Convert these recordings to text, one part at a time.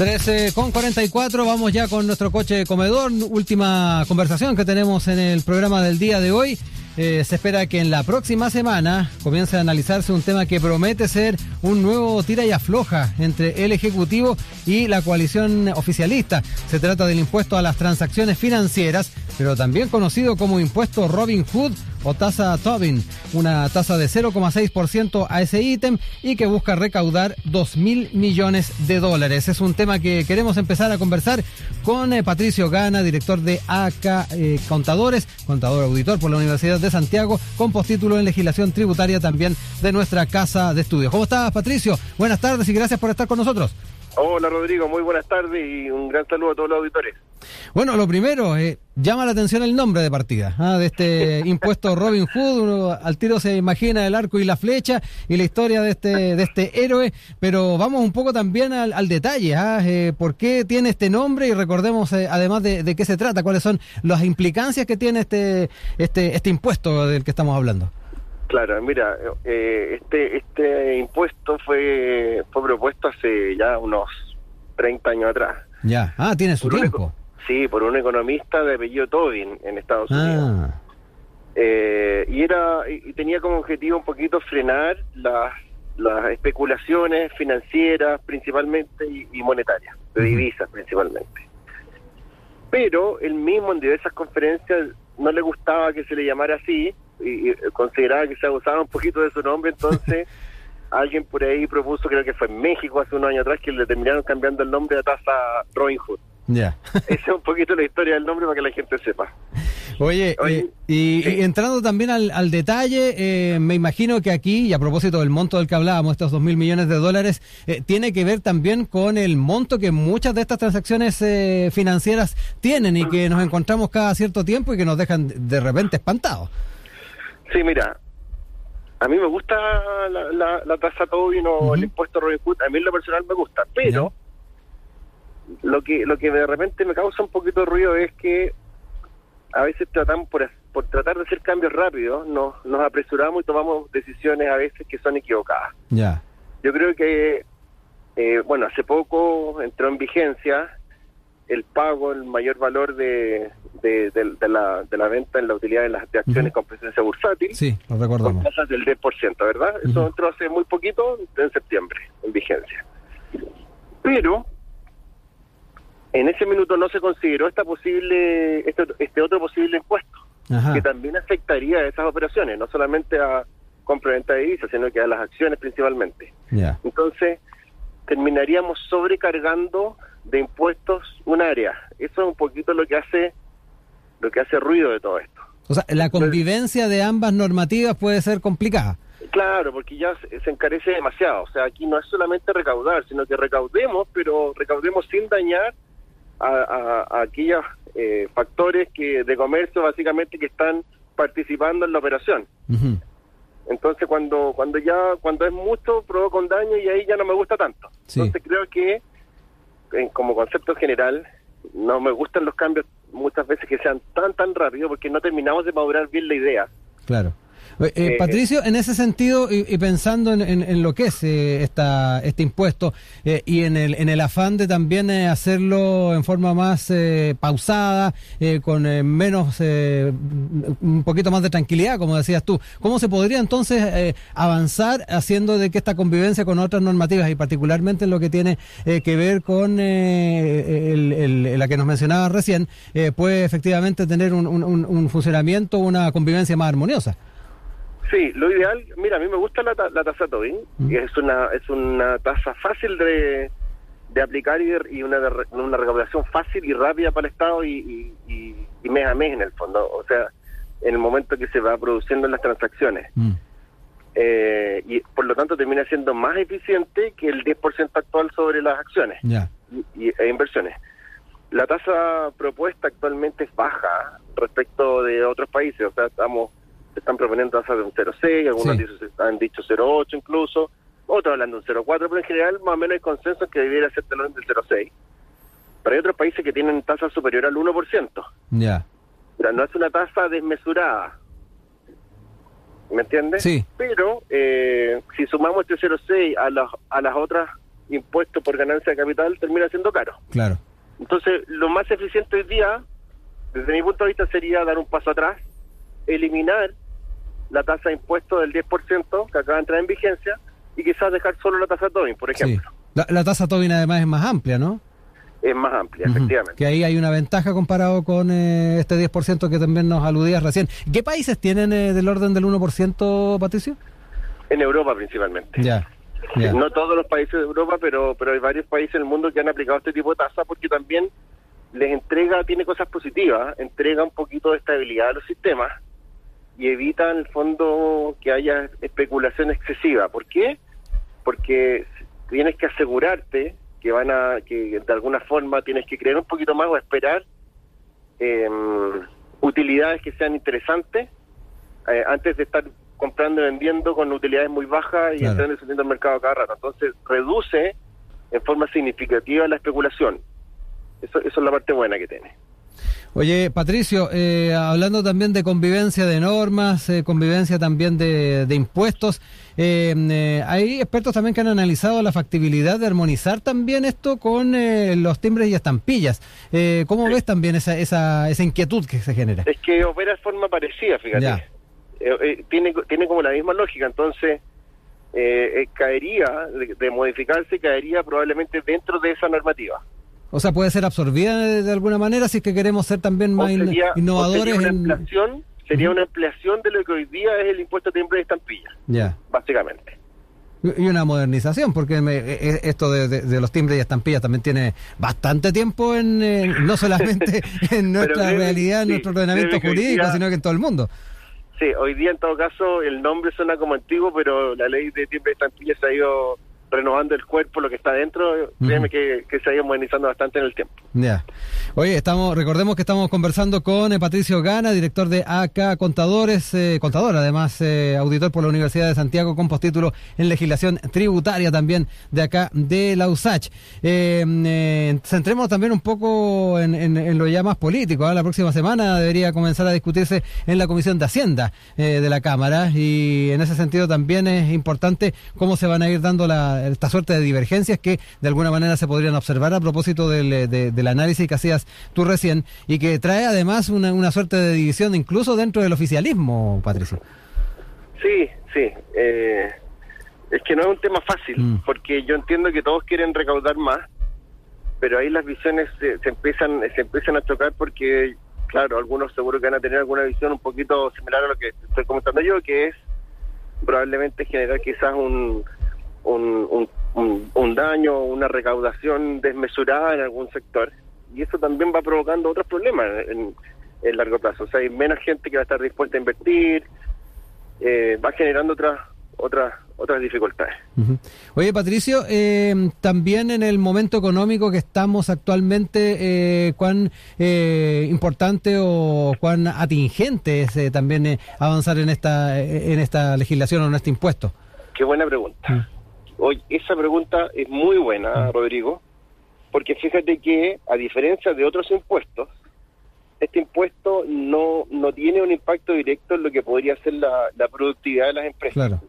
13 con 44, vamos ya con nuestro coche comedor. Última conversación que tenemos en el programa del día de hoy. Eh, se espera que en la próxima semana comience a analizarse un tema que promete ser un nuevo tira y afloja entre el Ejecutivo y la coalición oficialista. Se trata del impuesto a las transacciones financieras, pero también conocido como impuesto Robin Hood o tasa Tobin, una tasa de 0,6% a ese ítem y que busca recaudar 2 mil millones de dólares. Es un tema que queremos empezar a conversar con eh, Patricio Gana, director de ACA eh, Contadores, contador auditor por la Universidad de Santiago, con postítulo en legislación tributaria también de nuestra casa de estudios. ¿Cómo estás, Patricio? Buenas tardes y gracias por estar con nosotros. Hola Rodrigo, muy buenas tardes y un gran saludo a todos los auditores. Bueno, lo primero, eh, llama la atención el nombre de partida, ¿ah? de este impuesto Robin Hood, uno al tiro se imagina el arco y la flecha y la historia de este, de este héroe, pero vamos un poco también al, detalle, ¿ah? eh, ¿por qué tiene este nombre? Y recordemos eh, además de, de, qué se trata, cuáles son las implicancias que tiene este, este, este impuesto del que estamos hablando. Claro, mira, eh, este este impuesto fue fue propuesto hace ya unos 30 años atrás. Ya, ah, tiene su tiempo. Sí, por un economista de apellido Tobin en Estados Unidos. Ah. Eh, y era y tenía como objetivo un poquito frenar las las especulaciones financieras principalmente y, monetarias, de divisas principalmente. Pero él mismo en diversas conferencias no le gustaba que se le llamara así, y, consideraba que se abusaba un poquito de su nombre, entonces alguien por ahí propuso, creo que fue en México hace unos años atrás, que le terminaron cambiando el nombre a tasa Robin Hood. Ya. Esa es un poquito la historia del nombre para que la gente sepa. Oye, eh, y, entrando también al, detalle, eh, me imagino que aquí, y a propósito del monto del que hablábamos, estos dos mil millones de dólares, eh, tiene que ver también con el monto que muchas de estas transacciones financieras tienen y que nos encontramos cada cierto tiempo y que nos dejan de repente espantados. Sí, mira, a mí me gusta la, la, tasa Tobin o el impuesto Robin Hood, a mí en lo personal me gusta, pero lo que lo que de repente me causa un poquito de ruido es que a veces tratamos por, por tratar de hacer cambios rápidos, nos, nos apresuramos y tomamos decisiones a veces que son equivocadas. Ya. Yo creo que, eh, bueno, hace poco entró en vigencia el pago, el mayor valor de, de, la, de la venta en la utilidad de las acciones con presencia bursátil. Sí, lo recordamos. Con tasas del 10%, ¿verdad? Eso entró hace muy poquito, en septiembre, en vigencia. Pero en ese minuto no se consideró esta posible este, este otro posible impuesto, que también afectaría a esas operaciones, no solamente a compra-venta de divisas, sino que a las acciones principalmente. Entonces, terminaríamos sobrecargando de impuestos un área. Eso es un poquito lo que hace lo que hace ruido de todo esto. O sea, la convivencia de ambas normativas puede ser complicada. Claro, porque ya se encarece demasiado. O sea, aquí no es solamente recaudar, sino que recaudemos, pero recaudemos sin dañar a, aquellos eh, factores que de comercio básicamente que están participando en la operación. Entonces, cuando cuando ya cuando es mucho provoca un daño y ahí ya no me gusta tanto. Entonces, creo que como concepto general, no me gustan los cambios muchas veces que sean tan, tan rápidos porque no terminamos de madurar bien la idea. Claro. Eh, eh, Patricio, en ese sentido y, pensando en, lo que es eh, esta, este impuesto y en el, en el afán de también hacerlo en forma más pausada, con menos, un poquito más de tranquilidad, como decías tú, ¿cómo se podría entonces avanzar haciendo de que esta convivencia con otras normativas y particularmente en lo que tiene que ver con la que nos mencionaba recién, puede efectivamente tener un, un, un funcionamiento, una convivencia más armoniosa? Sí, lo ideal, mira, a mí me gusta la, la tasa Tobin, mm. es una es una tasa fácil de, de aplicar y, una, una recaudación fácil y rápida para el Estado y, y, mes a mes en el fondo, o sea, en el momento que se va produciendo las transacciones. Mm. Eh, y por lo tanto termina siendo más eficiente que el 10% actual sobre las acciones y, e inversiones. La tasa propuesta actualmente es baja respecto de otros países, o sea, estamos están proponiendo tasas de un 0,6, algunos han dicho 0,8 incluso, otros hablando de un 0,4, pero en general más o menos hay consenso en que debiera ser del 0,6. Pero hay otros países que tienen tasas superior al 1%. Ya. O sea, no es una tasa desmesurada. ¿Me entiendes? Sí. Pero eh, si sumamos este 0,6 a las, a las otras impuesto por ganancia de capital termina siendo caro. Claro. Entonces, lo más eficiente hoy día, desde mi punto de vista, sería dar un paso atrás, eliminar la tasa de impuesto del 10% que acaba de entrar en vigencia y quizás dejar solo la tasa Tobin, por ejemplo. La, la, tasa Tobin además es más amplia, ¿no? Es más amplia, efectivamente. Que ahí hay una ventaja comparado con eh, este 10% que también nos aludías recién. ¿Qué países tienen eh, del orden del 1%, Patricio? En Europa principalmente. Ya. No todos los países de Europa, pero pero hay varios países en el mundo que han aplicado este tipo de tasa porque también les entrega, tiene cosas positivas, entrega un poquito de estabilidad a los sistemas y evita en el fondo que haya especulación excesiva. ¿Por qué? Porque tienes que asegurarte que van a, que de alguna forma tienes que creer un poquito más o esperar eh, utilidades que sean interesantes eh, antes de estar comprando y vendiendo con utilidades muy bajas y claro. entrando y saliendo al mercado cada rato. Entonces reduce en forma significativa la especulación. Eso, eso es la parte buena que tiene. Oye, Patricio, eh, hablando también de convivencia de normas, eh, convivencia también de, de impuestos, eh, eh, hay expertos también que han analizado la factibilidad de armonizar también esto con eh, los timbres y estampillas. ¿Cómo sí. ves también esa, esa, esa inquietud que se genera? Es que opera de forma parecida, fíjate. tiene, tiene como la misma lógica, entonces caería, de, de modificarse, caería probablemente dentro de esa normativa. O sea, puede ser absorbida de, de, alguna manera si es que queremos ser también más sería, innovadores. sería una en... ampliación, sería una ampliación de lo que hoy día es el impuesto a timbre de estampilla. Ya. Básicamente. Y una modernización, porque me, esto de, de, de, los timbres y estampillas también tiene bastante tiempo en, no solamente en nuestra realidad, en sí, nuestro ordenamiento jurídico, día, sino que en todo el mundo. Sí, hoy día en todo caso el nombre suena como antiguo, pero la ley de timbre y estampillas se ha ido renovando el cuerpo, lo que está dentro, créeme uh -huh. que, que, se ha ido modernizando bastante en el tiempo. Ya. Oye, estamos, recordemos que estamos conversando con eh, Patricio Gana, director de AK Contadores, eh, contador, además eh, auditor por la Universidad de Santiago con postítulo en legislación tributaria también de acá de la USACH. Eh, centremos también un poco en, en, en lo ya más político. ¿eh? La próxima semana debería comenzar a discutirse en la Comisión de Hacienda de la Cámara y en ese sentido también es importante cómo se van a ir dando la esta suerte de divergencias que de alguna manera se podrían observar a propósito del, de, del análisis que hacías tú recién y que trae además una, una, suerte de división incluso dentro del oficialismo, Patricio. Sí, sí. Eh, es que no es un tema fácil, mm. porque yo entiendo que todos quieren recaudar más, pero ahí las visiones se, se, empiezan se empiezan a chocar porque, claro, algunos seguro que van a tener alguna visión un poquito similar a lo que estoy comentando yo, que es probablemente generar quizás un un, un, un, un daño, una recaudación desmesurada en algún sector. Y eso también va provocando otros problemas en, en largo plazo. O sea, hay menos gente que va a estar dispuesta a invertir, eh, va generando otras otras otras dificultades. Uh -huh. Oye, Patricio, eh, también en el momento económico que estamos actualmente, eh, ¿cuán eh, importante o cuán atingente es eh, también avanzar en esta en esta legislación o en este impuesto? Qué buena pregunta. Uh -huh. Hoy, esa pregunta es muy buena, Rodrigo, porque fíjate que, a diferencia de otros impuestos, este impuesto no, no tiene un impacto directo en lo que podría ser la, la productividad de las empresas. Claro.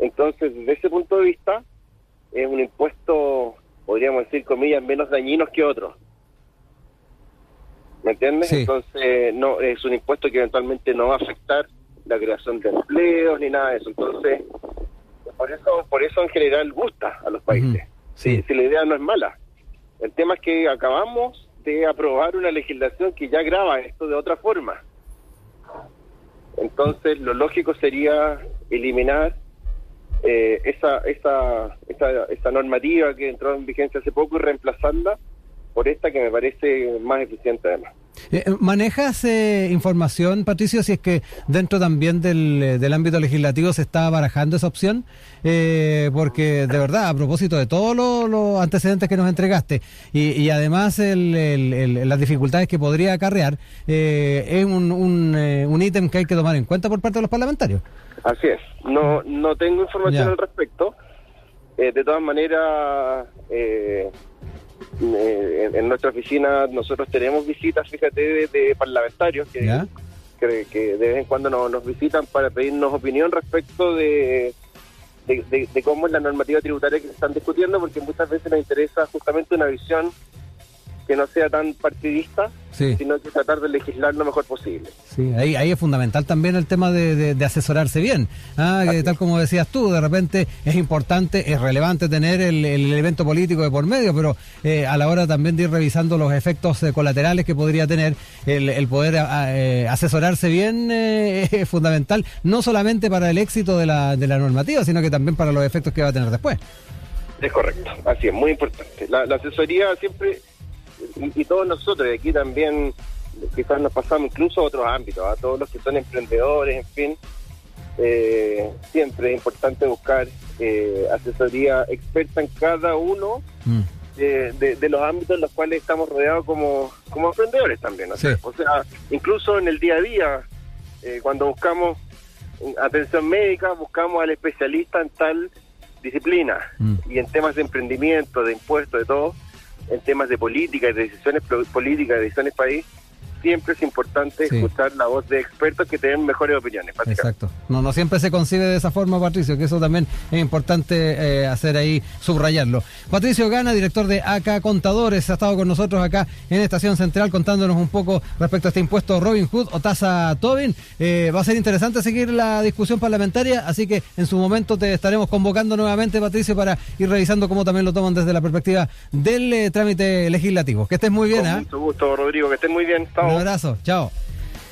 Entonces, desde ese punto de vista, es un impuesto, podríamos decir, comillas, menos dañinos que otros. ¿Me entiendes? Sí. Entonces, no es un impuesto que eventualmente no va a afectar la creación de empleos ni nada de eso. Entonces, por eso, por eso en general gusta a los países. Uh -huh. sí. si, si la idea no es mala. El tema es que acabamos de aprobar una legislación que ya graba esto de otra forma. Entonces, lo lógico sería eliminar eh, esa, esa, esa, esa normativa que entró en vigencia hace poco y reemplazarla por esta que me parece más eficiente además. Eh, ¿Manejas eh, información, Patricio, si es que dentro también del, eh, del ámbito legislativo se está barajando esa opción? Eh, porque de verdad, a propósito de todos los lo antecedentes que nos entregaste y, y además el, el, el, las dificultades que podría acarrear, eh, es un, un, un ítem que hay que tomar en cuenta por parte de los parlamentarios. Así es. No, no tengo información ya. al respecto. de todas maneras... Eh, eh, en, nuestra oficina nosotros tenemos visitas, fíjate, de, de parlamentarios que, que, que, de vez en cuando nos, nos, visitan para pedirnos opinión respecto de, de, cómo es la normativa tributaria que se están discutiendo, porque muchas veces nos interesa justamente una visión que no sea tan partidista, sino que tratar de legislar lo mejor posible. Sí, ahí, ahí es fundamental también el tema de, asesorarse bien. Ah, tal como decías tú, de repente es importante, es relevante tener el, el evento político de por medio, pero eh, a la hora también de ir revisando los efectos eh, colaterales que podría tener, el, poder eh, asesorarse bien es fundamental, no solamente para el éxito de la, de la normativa, sino que también para los efectos que va a tener después. Es correcto, así es, muy importante. La, la asesoría siempre y, todos nosotros, y aquí también quizás nos pasamos incluso a otros ámbitos, a todos los que son emprendedores, en fin, eh, siempre es importante buscar eh, asesoría experta en cada uno mm. de, los ámbitos en los cuales estamos rodeados como, como emprendedores también. O, sea, incluso en el día a día, eh, cuando buscamos atención médica, buscamos al especialista en tal disciplina mm. y en temas de emprendimiento, de impuestos, de todo en temas de política de decisiones políticas, de decisiones país, siempre es importante escuchar la voz de expertos que tienen mejores opiniones. Exacto. No, no siempre se concibe de esa forma, Patricio, que eso también es importante eh, hacer ahí, subrayarlo. Patricio Gana, director de AK Contadores, ha estado con nosotros acá en Estación Central contándonos un poco respecto a este impuesto Robin Hood o tasa Tobin. Eh, va a ser interesante seguir la discusión parlamentaria, así que en su momento te estaremos convocando nuevamente, Patricio, para ir revisando cómo también lo toman desde la perspectiva del eh, trámite legislativo. Que estés muy bien. Con ¿ah? mucho gusto, Rodrigo, que estés muy bien. Chao. Un abrazo, chao.